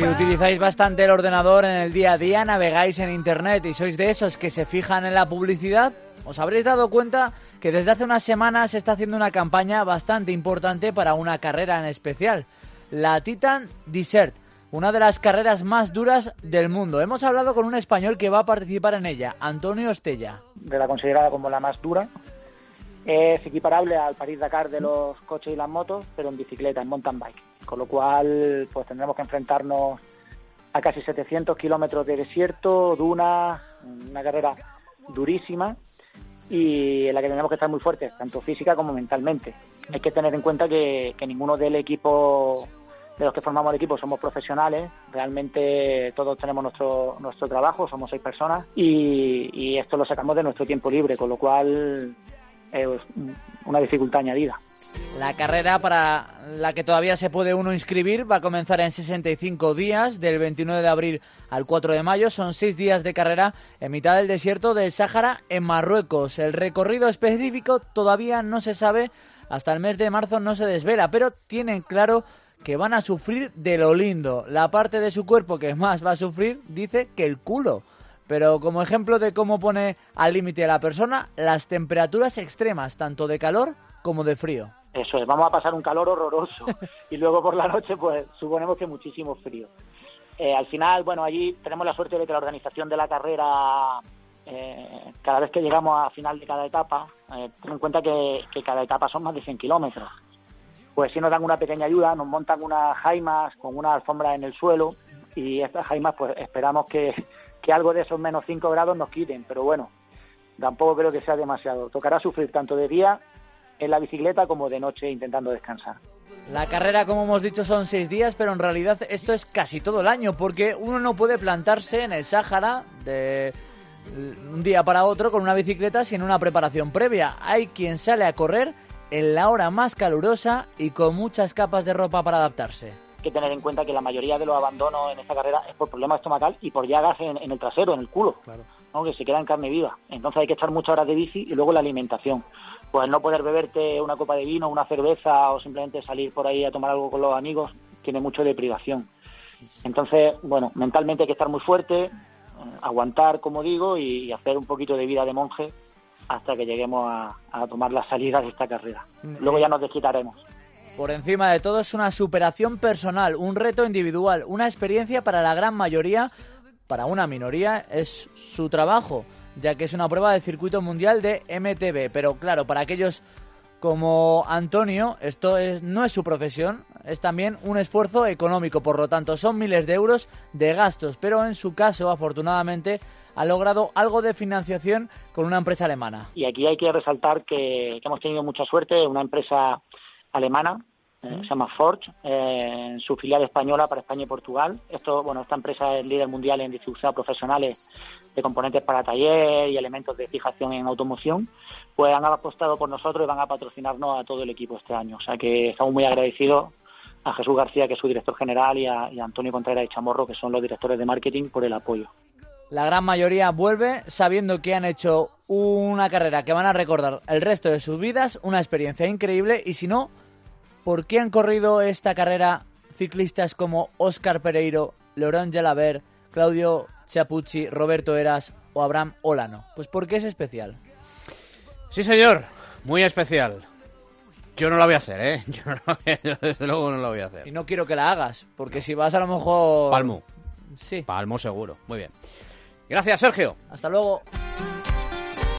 Si utilizáis bastante el ordenador en el día a día, navegáis en Internet y sois de esos que se fijan en la publicidad, os habréis dado cuenta que desde hace unas semanas se está haciendo una campaña bastante importante para una carrera en especial, la Titan Desert, una de las carreras más duras del mundo. Hemos hablado con un español que va a participar en ella, Antonio Estella. De la considerada como la más dura. Es equiparable al París-Dakar de los coches y las motos, pero en bicicleta, en mountain bike. Con lo cual, pues tendremos que enfrentarnos a casi 700 kilómetros de desierto, dunas, una carrera durísima y en la que tenemos que estar muy fuertes, tanto física como mentalmente. Hay que tener en cuenta que, que ninguno del equipo, de los que formamos el equipo, somos profesionales. Realmente todos tenemos nuestro, nuestro trabajo, somos seis personas y, y esto lo sacamos de nuestro tiempo libre, con lo cual una dificultad añadida. La carrera para la que todavía se puede uno inscribir va a comenzar en 65 días, del 29 de abril al 4 de mayo. Son seis días de carrera en mitad del desierto del Sáhara en Marruecos. El recorrido específico todavía no se sabe, hasta el mes de marzo no se desvela, pero tienen claro que van a sufrir de lo lindo. La parte de su cuerpo que más va a sufrir dice que el culo. Pero como ejemplo de cómo pone al límite a la persona, las temperaturas extremas, tanto de calor como de frío. Eso es, vamos a pasar un calor horroroso y luego por la noche pues suponemos que muchísimo frío. Eh, al final, bueno, allí tenemos la suerte de que la organización de la carrera, eh, cada vez que llegamos a final de cada etapa, eh, ten en cuenta que, que, cada etapa son más de 100 kilómetros. Pues si nos dan una pequeña ayuda, nos montan unas jaimas con una alfombra en el suelo y estas jaimas pues esperamos que, que algo de esos menos 5 grados nos quiten, pero bueno, tampoco creo que sea demasiado. Tocará sufrir tanto de día en la bicicleta como de noche intentando descansar. La carrera, como hemos dicho, son seis días, pero en realidad esto es casi todo el año, porque uno no puede plantarse en el Sáhara de un día para otro con una bicicleta sin una preparación previa. Hay quien sale a correr en la hora más calurosa y con muchas capas de ropa para adaptarse. Que tener en cuenta que la mayoría de los abandonos en esta carrera es por problemas estomacal y por llagas en, en el trasero, en el culo, claro. ¿no? que se queda en carne viva. Entonces hay que echar muchas horas de bici y luego la alimentación pues no poder beberte una copa de vino, una cerveza o simplemente salir por ahí a tomar algo con los amigos tiene mucho de privación. Entonces, bueno, mentalmente hay que estar muy fuerte, eh, aguantar, como digo, y, hacer un poquito de vida de monje hasta que lleguemos a, a tomar la salida de esta carrera. Luego ya nos desquitaremos. Por encima de todo es una superación personal, un reto individual, una experiencia para la gran mayoría, para una minoría es su trabajo ya que es una prueba del circuito mundial de MTB. Pero claro, para aquellos como Antonio, esto es, no es su profesión, es también un esfuerzo económico, por lo tanto son miles de euros de gastos, pero en su caso, afortunadamente, ha logrado algo de financiación con una empresa alemana. Y aquí hay que resaltar que, que hemos tenido mucha suerte, una empresa alemana eh, se llama Forge, eh, en su filial española para España y Portugal. Esto, bueno, esta empresa es líder mundial en distribución a profesionales de componentes para taller y elementos de fijación en automoción, pues han apostado por nosotros y van a patrocinarnos a todo el equipo este año. O sea que estamos muy agradecidos a Jesús García, que es su director general, y a, y a Antonio Contreras y Chamorro, que son los directores de marketing, por el apoyo. La gran mayoría vuelve sabiendo que han hecho una carrera que van a recordar el resto de sus vidas, una experiencia increíble, y si no, ¿por qué han corrido esta carrera ciclistas como Óscar Pereiro, Laurent Jalabert, Claudio Chapucci, Roberto Eras o Abraham Olano? Pues porque es especial. Sí, señor, muy especial. Yo no la voy a hacer, ¿eh? Yo, no, yo desde luego no la voy a hacer. Y no quiero que la hagas, porque si vas a lo mejor... Palmo. Sí. Palmo seguro. Muy bien. Gracias, Sergio. Hasta luego.